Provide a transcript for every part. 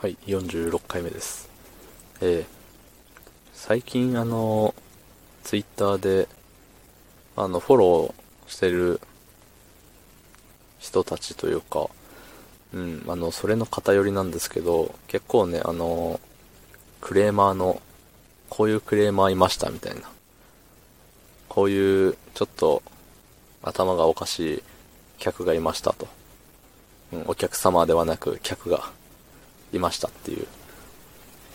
はい、46回目です。えー、最近あの、ツイッターで、あの、フォローしてる人たちというか、うん、あの、それの偏りなんですけど、結構ね、あの、クレーマーの、こういうクレーマーいましたみたいな。こういう、ちょっと、頭がおかしい客がいましたと。うん、お客様ではなく客がいましたっていう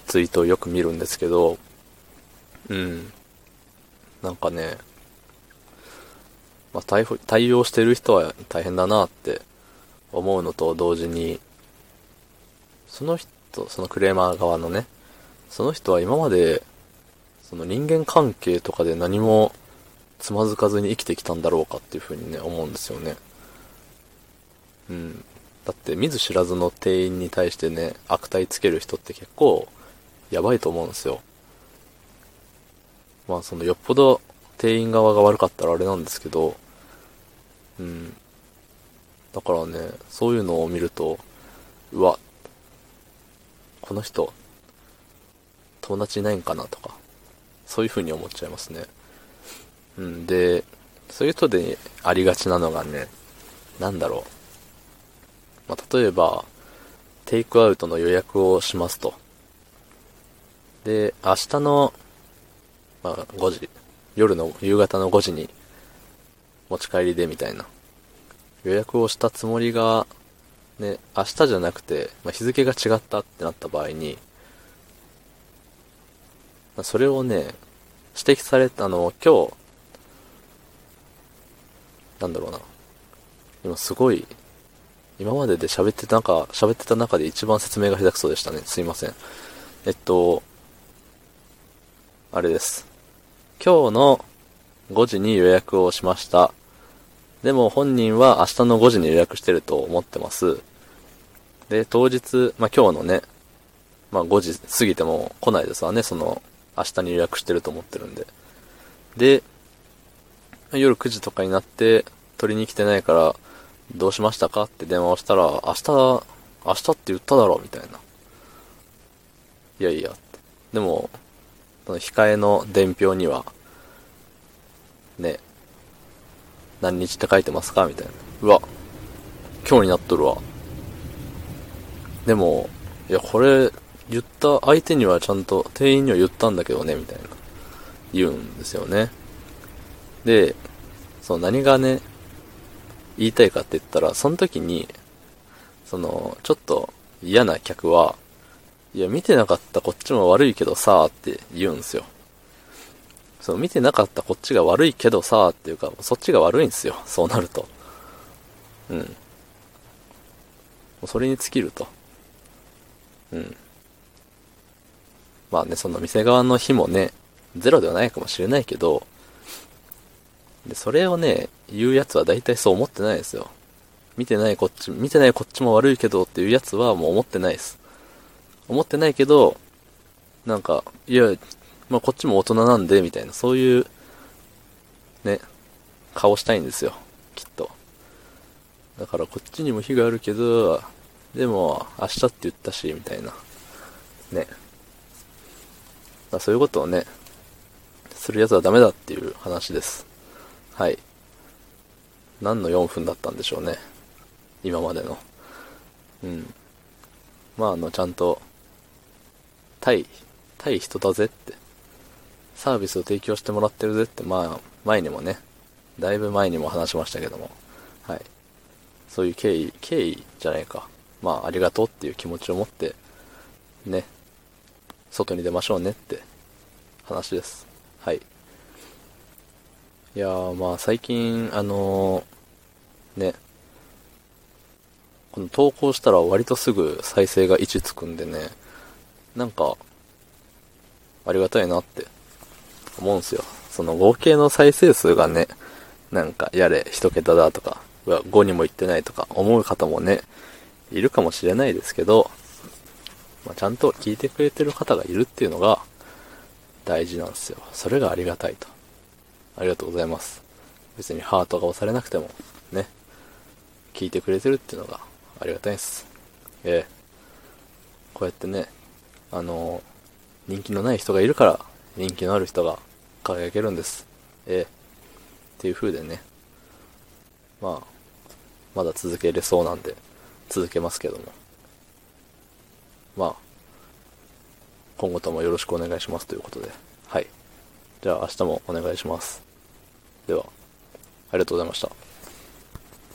ツイートをよく見るんですけど、うん。なんかね、まあ、対対応してる人は大変だなって思うのと同時に、その人、そのクレーマー側のね、その人は今まで、その人間関係とかで何もつまずかずに生きてきたんだろうかっていうふうにね、思うんですよね。うん。だって見ず知らずの店員に対してね、悪態つける人って結構やばいと思うんですよ。まあそのよっぽど店員側が悪かったらあれなんですけど、うん。だからね、そういうのを見ると、うわ、この人、友達いないんかなとか、そういう風に思っちゃいますね。うん、で、そういう人でありがちなのがね、なんだろう。まあ、例えば、テイクアウトの予約をしますと。で、明日の、まあ、5時、夜の夕方の5時に持ち帰りでみたいな。予約をしたつもりが、ね、明日じゃなくて、まあ、日付が違ったってなった場合に、まあそれをね、指摘されたの、今日、なんだろうな。今すごい今までで喋ってた中、喋ってた中で一番説明が下手くそでしたね。すいません。えっと、あれです。今日の5時に予約をしました。でも本人は明日の5時に予約してると思ってます。で、当日、まあ、今日のね、まあ、5時過ぎても来ないですわね。その、明日に予約してると思ってるんで。で、夜9時とかになって取りに来てないから、どうしましたか？って電話をしたら、明日、明日って言っただろみたいな。いやいや。でも、その控えの伝票には、ね、何日って書いてますか？みたいな。うわ、今日になっとるわ。でも、いや、これ、言った相手にはちゃんと、店員には言ったんだけどね、みたいな。言うんですよね。で、その何がね、言いたいかって言ったら、その時に、その、ちょっと嫌な客は、いや、見てなかったこっちも悪いけどさーって言うんですよ。そう、見てなかったこっちが悪いけどさーっていうか、そっちが悪いんですよ。そうなると。うん。もうそれに尽きると。うん。まあね、その店側の日もね、ゼロではないかもしれないけど、で、それをね、言うやつは大体そう思ってないですよ。見てないこっち、見てないこっちも悪いけどっていうやつはもう思ってないです。思ってないけど、なんか、いや、まあこっちも大人なんで、みたいな、そういう、ね、顔したいんですよ。きっと。だからこっちにも火があるけど、でも、明日って言ったし、みたいな。ね。だそういうことをね、するやつはダメだっていう話です。はい。何の4分だったんでしょうね。今までの。うん。まあ、あの、ちゃんと、対、対人だぜって、サービスを提供してもらってるぜって、まあ、前にもね、だいぶ前にも話しましたけども、はい。そういう敬意、敬意じゃないか。まあ、ありがとうっていう気持ちを持って、ね、外に出ましょうねって話です。はい。いや、まあ最近、あのーね、この投稿したら割とすぐ再生が位置つくんでね、なんか、ありがたいなって思うんすよ。その合計の再生数がね、なんか、やれ、一桁だとか、5にもいってないとか思う方もね、いるかもしれないですけど、まあ、ちゃんと聞いてくれてる方がいるっていうのが大事なんですよ。それがありがたいと。ありがとうございます。別にハートが押されなくても、ね、聞いてくれてるっていうのがありがたいです。ええこうやってね、あの、人気のない人がいるから、人気のある人が輝けるんです。ええ。っていう風でね、まあ、まだ続けれそうなんで、続けますけども。まあ、今後ともよろしくお願いしますということで。はい。じゃあ明日もお願いします。では、ありがとうございました。